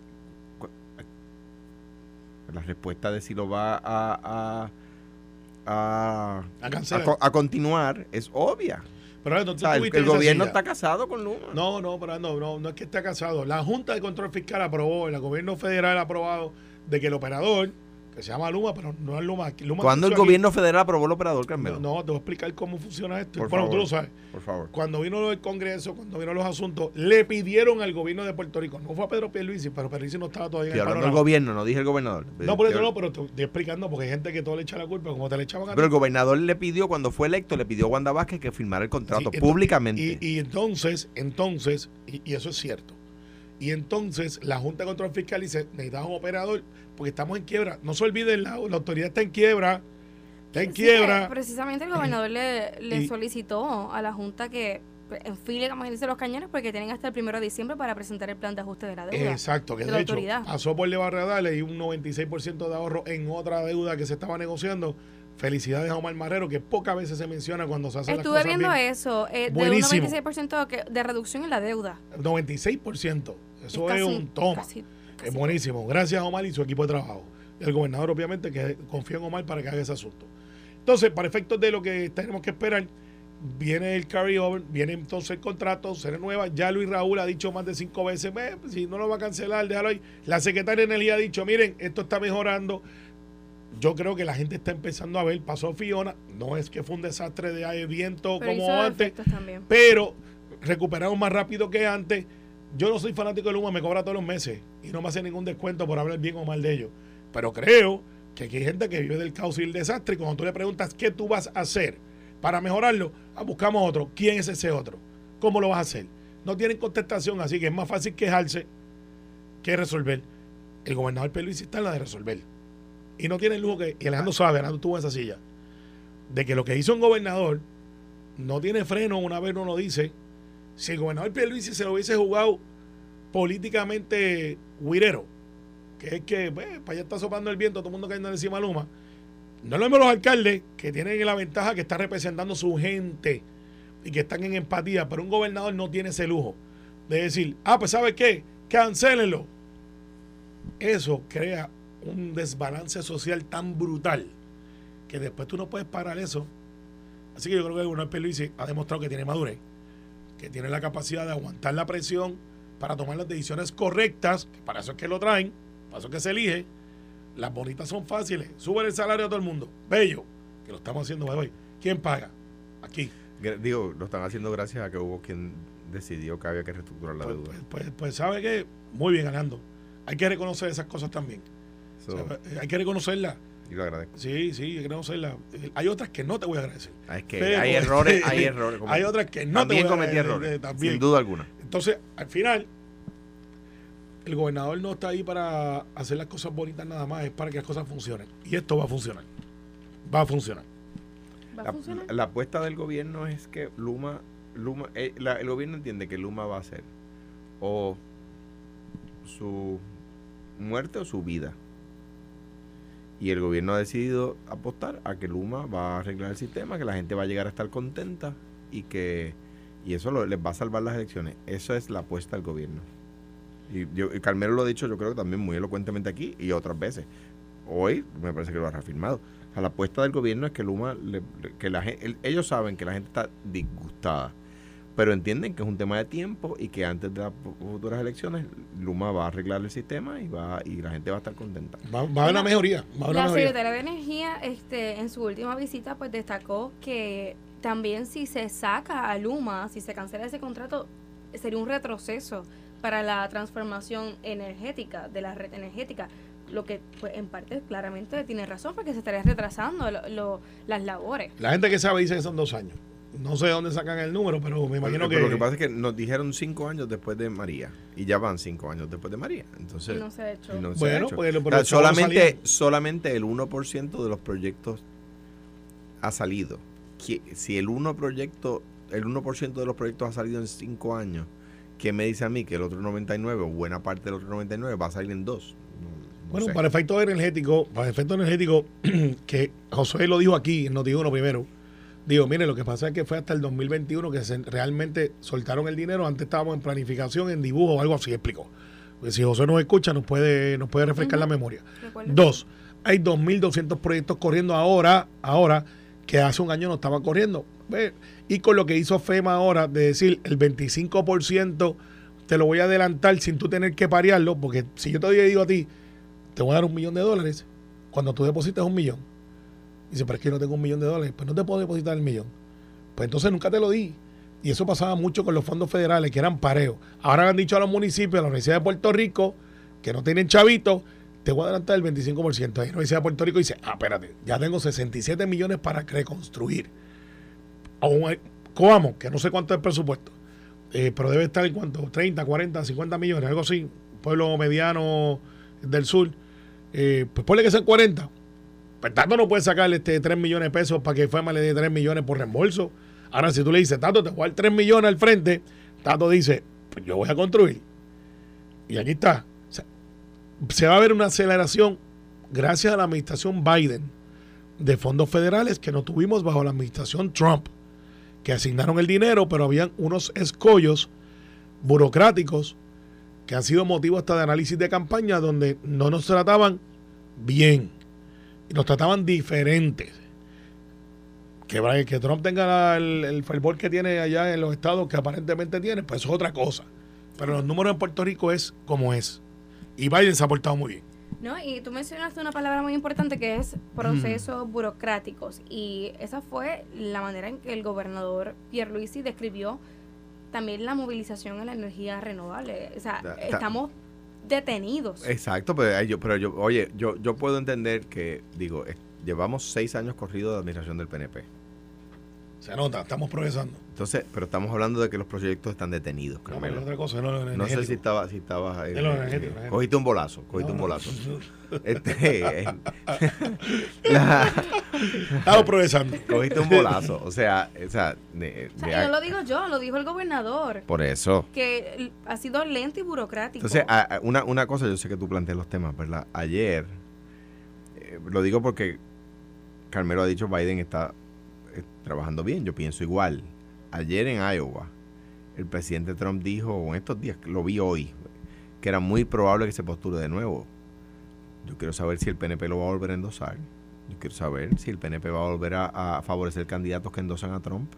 la respuesta de si lo va a, a, a, A cancelar. a continuar es obvia. Pero O entonces sea, el, el gobierno está casado con Luma. No, no, pero no, no, no es que esté casado. La Junta de Control Fiscal aprobó, el gobierno federal ha aprobado de que el operador, que se llama Luma, pero no es Luma. Luma Cuando el aquí. gobierno federal aprobó el operador, Carmelo? No, no, te voy a explicar cómo funciona esto. Por bueno, favor. tú lo sabes. Por favor. Cuando vino el Congreso, cuando vino los asuntos, le pidieron al gobierno de Puerto Rico, no fue a Pedro Pierluisi, pero Pierluisi no estaba todavía en el hablando del gobierno, no dije el gobernador. No, por eso no, pero te estoy explicando porque hay gente que todo le echa la culpa, como te le echaban a. Pero el gobernador le pidió, cuando fue electo, le pidió a Wanda Vázquez que firmara el contrato Sí, públicamente. Y, y entonces, entonces, y, y eso es cierto. Y entonces la Junta de Control Fiscal dice, necesitamos un operador porque estamos en quiebra. No se olviden, la, la autoridad está en quiebra. Está en Sí, quiebra. precisamente el gobernador le, le Y- solicitó a la Junta que enfile, como dice, los cañones porque tienen hasta el primero de diciembre para presentar el plan de ajuste de la deuda. Exacto, que de de, la hecho autoridad. pasó por radar y un 96% de ahorro en otra deuda que se estaba negociando. Felicidades a Omar Marrero, que pocas veces se menciona cuando se hacen Estuve las cosas viendo bien. eso, eh, de un Buenísimo. 96% que- de reducción en la deuda. 96%. Eso es, casi un toma. casi- casi- Es buenísimo. Gracias a Omar y su equipo de trabajo. El gobernador, obviamente, que confía en Omar para que haga ese asunto. Entonces, para efectos de lo que tenemos que esperar, viene el carry-over, viene entonces el contrato, se renueva. Ya Luis Raúl ha dicho más de cinco veces, "Ve, si no lo va a cancelar, déjalo ahí. La secretaria de Energía ha dicho, miren, esto está mejorando. Yo creo que la gente está empezando a ver, pasó Fiona, no es que fue un desastre de viento pero como antes, pero recuperamos más rápido que antes. Yo no soy fanático de Luma, me cobra todos los meses y no me hace ningún descuento por hablar bien o mal de ellos. Pero creo que aquí hay gente que vive del caos y el desastre y cuando tú le preguntas qué tú vas a hacer para mejorarlo, ah, buscamos otro. ¿Quién es ese otro? ¿Cómo lo vas a hacer? No tienen contestación, así que es más fácil quejarse que resolver. El gobernador Luis está en la de resolver. Y no tiene el lujo que, y Alejandro sabe, Alejandro tuvo esa silla, de que lo que hizo un gobernador no tiene freno, una vez no lo dice. Si el gobernador Pierluisi se lo hubiese jugado políticamente huirero, que es que pues, para allá está soplando el viento, todo el mundo cayendo encima de Luma, no lo mismo los alcaldes que tienen la ventaja que están representando su gente y que están en empatía, pero un gobernador no tiene ese lujo de decir, ah, pues ¿sabe qué? Cancélenlo. Eso crea un desbalance social tan brutal que después tú no puedes parar eso. Así que yo creo que el gobernador Pierluisi ha demostrado que tiene madurez, que tiene la capacidad de aguantar la presión para tomar las decisiones correctas, que para eso es que lo traen, para eso es que se elige. Las bonitas son fáciles. Suben el salario a todo el mundo. Bello. Que lo estamos haciendo hoy. ¿Quién paga? Aquí. Digo, lo están haciendo gracias a que hubo quien decidió que había que reestructurar la Pues, deuda. pues, pues, pues, sabe que muy bien ganando. Hay que reconocer esas cosas también. So, O sea, hay que reconocerlas. Y lo agradezco. Sí, sí, que reconocerlas. Eh, Hay otras que no te voy a agradecer. Ah, es que Pero- hay errores, hay errores. como- Hay otras que no también te voy a cometí agradecer. errores, eh, también. sin duda alguna. Entonces, al final, el gobernador no está ahí para hacer las cosas bonitas nada más, es para que las cosas funcionen. Y esto va a funcionar. Va a funcionar. ¿Va a La, funcionar? la apuesta del gobierno es que Luma, Luma eh, la- el gobierno entiende que Luma va a ser o su muerte o su vida. Y el gobierno ha decidido apostar a que Luma va a arreglar el sistema, que la gente va a llegar a estar contenta y que y eso lo- les va a salvar las elecciones. Esa es la apuesta del gobierno. Y, yo, y Carmelo lo ha dicho, yo creo que también muy elocuentemente aquí y otras veces. Hoy me parece que lo ha reafirmado. O la apuesta del gobierno es que Luma, le- que la gente, ellos saben que la gente está disgustada pero entienden que es un tema de tiempo y que antes de las futuras elecciones Luma va a arreglar el sistema y va y la gente va a estar contenta. Va, va a haber una mejoría. Va a haber una La mejoría. Secretaria de Energía, este, en su última visita, pues destacó que también si se saca a Luma, si se cancela ese contrato, sería un retroceso para la transformación energética de la red energética. Lo que, pues, en parte, claramente tiene razón, porque se estaría retrasando lo- lo- las labores. La gente que sabe dice que son dos años. No sé de dónde sacan el número, pero me imagino Pero que. lo que pasa es que nos dijeron cinco años después de María y ya van cinco años después de María. Entonces, no se ha hecho. no se Bueno, ha hecho. pues, O pero sea, solamente, solamente el 1% de los proyectos ha salido. Que- Si el 1%, proyecto, el 1 de los proyectos ha salido en cinco años, ¿qué me dice a mí que el otro 99 o buena parte del otro 99 va a salir en dos? No- no Bueno, sé. para efectos energéticos, para efectos energéticos, que José lo dijo aquí en Noti1 primero. Digo, mire, lo que pasa es que fue hasta el 2021 que se, realmente soltaron el dinero. Antes estábamos en planificación, en dibujo o algo así, explicó. Porque si José nos escucha, nos puede, nos puede refrescar la memoria. Dos, hay 2.200 proyectos corriendo ahora, ahora, que hace un año no estaban corriendo. Y con lo que hizo FEMA ahora, de decir el 25% te lo voy a adelantar sin tú tener que parearlo, porque si yo te digo a ti, te voy a dar un millón de dólares, cuando tú depositas un millón, dice, pero es que no tengo un millón de dólares, pues no te puedo depositar el millón. Pues entonces nunca te lo di. Y eso pasaba mucho con los fondos federales, que eran pareos. Ahora le han dicho a los municipios, a la Universidad de Puerto Rico, que no tienen chavitos, te voy a adelantar el 25%. Ahí la Universidad de Puerto Rico dice, ah, espérate, ya tengo 67 millones para reconstruir. Aún Coamo, que no sé cuánto es el presupuesto, eh, pero debe estar en cuánto, 30, 40, 50 millones, algo así, pueblo mediano del sur. Eh, pues ponle que sean 40. Pues Tato no puede sacarle este 3 millones de pesos para que FEMA le dé 3 millones por reembolso. Ahora, si tú le dices, Tato, te voy a dar 3 millones al frente, Tato dice, pues yo voy a construir. Y aquí está. Se va a ver una aceleración gracias a la administración Biden de fondos federales que no tuvimos bajo la administración Trump, que asignaron el dinero, pero habían unos escollos burocráticos que han sido motivo hasta de análisis de campaña donde no nos trataban bien y nos trataban diferentes. Que, que Trump tenga la- el, el fervor que tiene allá en los estados que aparentemente tiene, pues eso es otra cosa. Pero los números en Puerto Rico es como es. Y Biden se ha portado muy bien. No, y tú mencionaste una palabra muy importante que es procesos burocráticos y esa fue la manera en que el gobernador Pierluisi describió también la movilización en la energía renovable. O sea, Ta- ta- estamos detenidos. Exacto, pero, yo, pero yo, oye, yo, yo puedo entender que, digo, llevamos seis años corridos de administración del PNP. Se nota, estamos progresando. Entonces, pero estamos hablando de que los proyectos están detenidos, No, pero Carmelo. es otra cosa, no, lo No sé si estaba, si estabas Es lo energético, energético. cogiste un bolazo, cogiste No, un no. bolazo. Este, eh, la- Estamos progresando. cogiste un bolazo, o sea, o sea, de- O sea, de- no lo digo yo, lo dijo el gobernador, por eso. que ha sido lento y burocrático. Entonces, a- a- una, una cosa, yo sé que tú planteas los temas, ¿verdad? Ayer, eh, lo digo porque Carmelo ha dicho Biden está eh, trabajando bien, yo pienso igual. Ayer en Iowa, el presidente Trump dijo, en estos días, lo vi hoy, que era muy probable que se postule de nuevo. Yo quiero saber si el PNP lo va a volver a endosar. Yo quiero saber si el PNP va a volver a, a favorecer candidatos que endosan a Trump.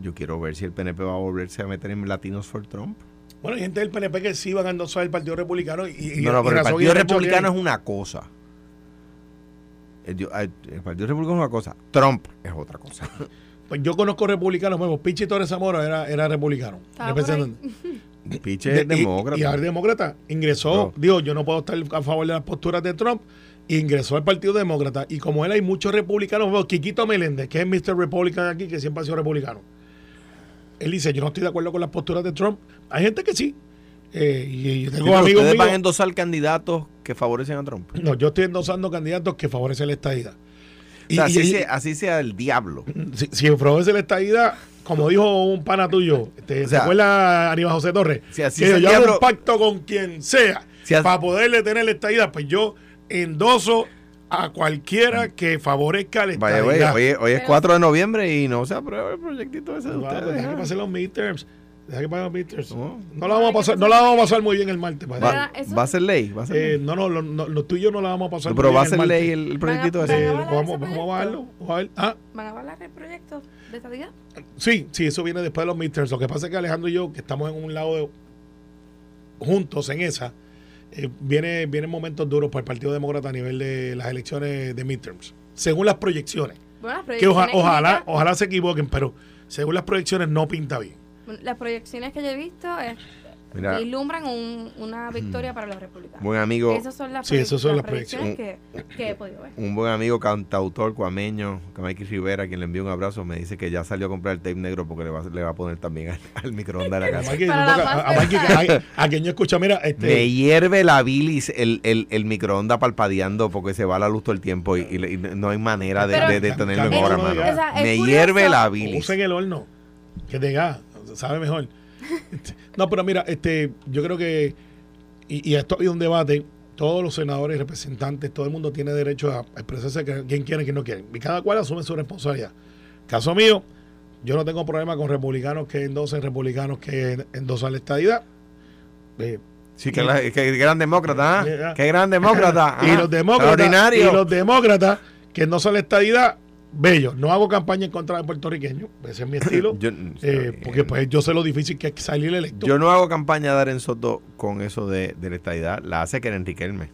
Yo quiero ver si el PNP va a volverse a meter en Latinos for Trump. Bueno, hay gente del PNP que sí van a endosar el Partido Republicano y, y- No, no, pero el Partido Republicano es una cosa. El, yo- el- Partido Republicano es una cosa. Trump es otra cosa. Pues yo conozco republicanos nuevos. Pichi Torres Zamora era, era republicano. De- es y- demócrata. Y, ahora es demócrata. Ingresó, No. digo, yo no puedo estar a favor de las posturas de Trump. Ingresó al Partido Demócrata. Y como él hay muchos republicanos, bueno, Quiquito Meléndez, que es Mr. Republican aquí, que siempre ha sido republicano. Él dice, yo no estoy de acuerdo con las posturas de Trump. Hay gente que sí. Eh, y, y Sí, tengo pero amigos ustedes míos. van a endosar candidatos que favorecen a Trump. No, yo estoy endosando candidatos que favorecen la estadidad. O sea, así, y- sea, así sea el diablo. si, si favorece la estadidad, como dijo un pana tuyo, te, O sea, ¿te acuerdas Aníbal José Torres? si así que el yo hago un pacto con quien sea Si para poderle tener la estadidad, pues yo endoso a cualquiera que favorezca la Vaya, estadidad. oye, hoy, hoy es Pero- 4 de noviembre y no se aprueba el proyectito ese de ustedes. que ¿eh? pasen los midterms. Deja que pague los midterms. No. No la vamos a pasar, no la vamos a pasar muy bien el martes. parece. Va- a ser ley, va a ser Eh, ley. no, no, lo, no, lo tuyo no la vamos a pasar muy pero va a ser el ley el, el proyectito Van a- ese. Eh, van a hablar vamos, vamos a bajarlo. vamos a ver. Ah, ¿Van a hablar del proyecto de estadidad? sí, sí, eso viene después de los midterms. Lo que pasa es que Alejandro y yo, que estamos en un lado de- juntos en esa, eh, viene, vienen momentos duros para el Partido Demócrata a nivel de las elecciones de midterms. Según las proyecciones. Bueno, las Que oja- ojalá, ojalá se equivoquen, pero según las proyecciones no pinta bien. Las proyecciones que yo he visto es, Mira. vislumbran un- una victoria para los republicanos. Buen amigo, Esas son las, Sí, esas son las proyecciones que, que he podido ver. un buen amigo cantautor cuameño, Mikey Rivera, quien le envió un abrazo, me dice que ya salió a comprar el tape negro porque le va, le va a poner también al, al microondas de la A casa. Mikey, a- a Mikey a- quien yo escucho, mira, este, Me hierve la bilis el, el, el microondas palpadeando porque se va la luz todo el tiempo y, y le- y no hay manera de, Pero- de- de tenerlo en hora, mano. O sea, Me curioso. hierve la bilis. usa en el horno, que de gas, sabe mejor. No, pero mira, este, yo creo que, y, y esto ha habido un debate, todos los senadores, representantes, todo el mundo tiene derecho a expresarse que, quién quiere y quién no quiere. Y cada cual asume su responsabilidad. Caso mío, yo no tengo problema con republicanos que endosen, republicanos que endosan la estadidad. Eh, Sí, que, la- que gran demócrata, ¿ah? ah. Qué gran demócrata. y ah. los demócratas y los demócratas que no son la estadidad, bello. No hago campaña en contra de puertorriqueños, ese es mi estilo. Yo- eh, porque pues yo sé lo difícil que es salir electo. Yo no hago campaña de dar en Soto con eso de, de la estadidad. La hace que Enriquelme.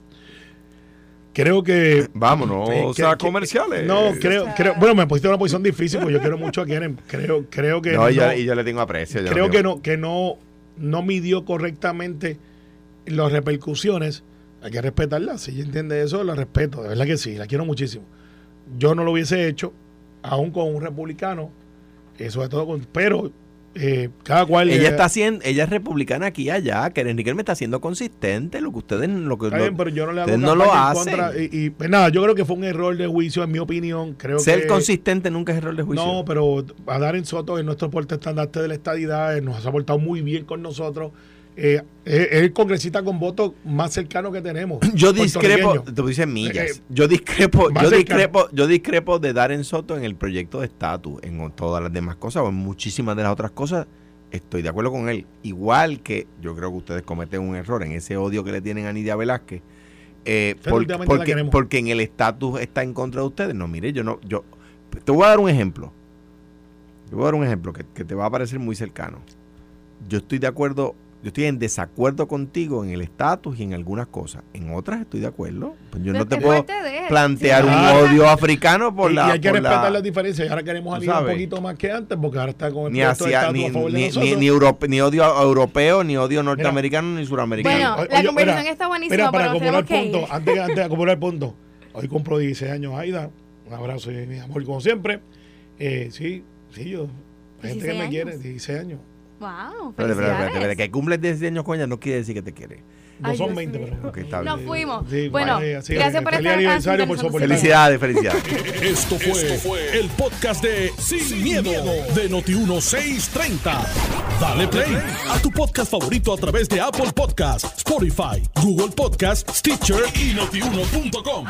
creo que Vámonos, Eh, o que- sea, que- comerciales. no creo, O sea- creo bueno me pusiste en una posición difícil porque yo quiero mucho a Keren creo creo que No, no, y yo, y yo le tengo aprecio. yo creo no que no que no no midió correctamente las repercusiones hay que respetarla si ella entiende eso la respeto de verdad que sí la quiero muchísimo yo no lo hubiese hecho aún con un republicano eh, sobre todo con pero eh, cada cual Ella eh, está haciendo, ella es republicana aquí y allá, que Enriquelme está siendo consistente, lo que ustedes lo que Está lo- bien, pero yo no le hago no lo hacen. contra. Y, y, pues nada, yo creo que fue un error de juicio, en mi opinión. Creo ser que, consistente nunca es error de juicio. No, pero a Darren Soto es nuestro porte estandarte de la estadidad, nos ha portado muy bien con nosotros. Eh, es el congresista con voto más cercano que tenemos. yo discrepo, te dicen millas. Eh, yo discrepo, yo discrepo, yo discrepo de Darren Soto en el proyecto de estatus, en todas las demás cosas o en muchísimas de las otras cosas. Estoy de acuerdo con él. Igual que yo creo que ustedes cometen un error en ese odio que le tienen a Nidia Velázquez. eh, porque, queremos. porque en el estatus está en contra de ustedes. No, mire, yo no, yo te voy a dar un ejemplo. Te voy a dar un ejemplo que, que te va a parecer muy cercano. Yo estoy de acuerdo, yo estoy en desacuerdo contigo en el estatus y en algunas cosas. En otras estoy de acuerdo. Pues yo Pero no te puedo de plantear Sí, un Ah. odio africano por y, la. y hay que la- respetar las diferencias. Y ahora queremos alinear un poquito más que antes, porque ahora está con el ni, hacia, ni, a favor de ni, nosotros. ni, ni europe- ni odio europeo, ni odio norteamericano, ni suramericano. Bueno, Oye, la oye, conversación mira, está buenísima, Mira, para acumular puntos, antes, antes de acumular puntos, hoy cumplo 16 años, Aida. Un abrazo y mi amor, como siempre. Eh, sí, sí, yo. Hay gente que 16 me quiere, años. 16 años. Wow, Espérate, espérate, espérate, felicidades. espérate, que cumples 10 años con ella no quiere decir que te quiere. No Ay, son Dios 20, mío. pero. Ok, está Nos fuimos. Sí, bueno, vaya, sí, gracias por estar aniversario por su Felicidades, felicidades. Esto fue, Esto fue el podcast de Sin, miedo, de Noti1630. Dale play a tu podcast favorito a través de Apple Podcasts, Spotify, Google Podcasts, Stitcher y notiuno.com.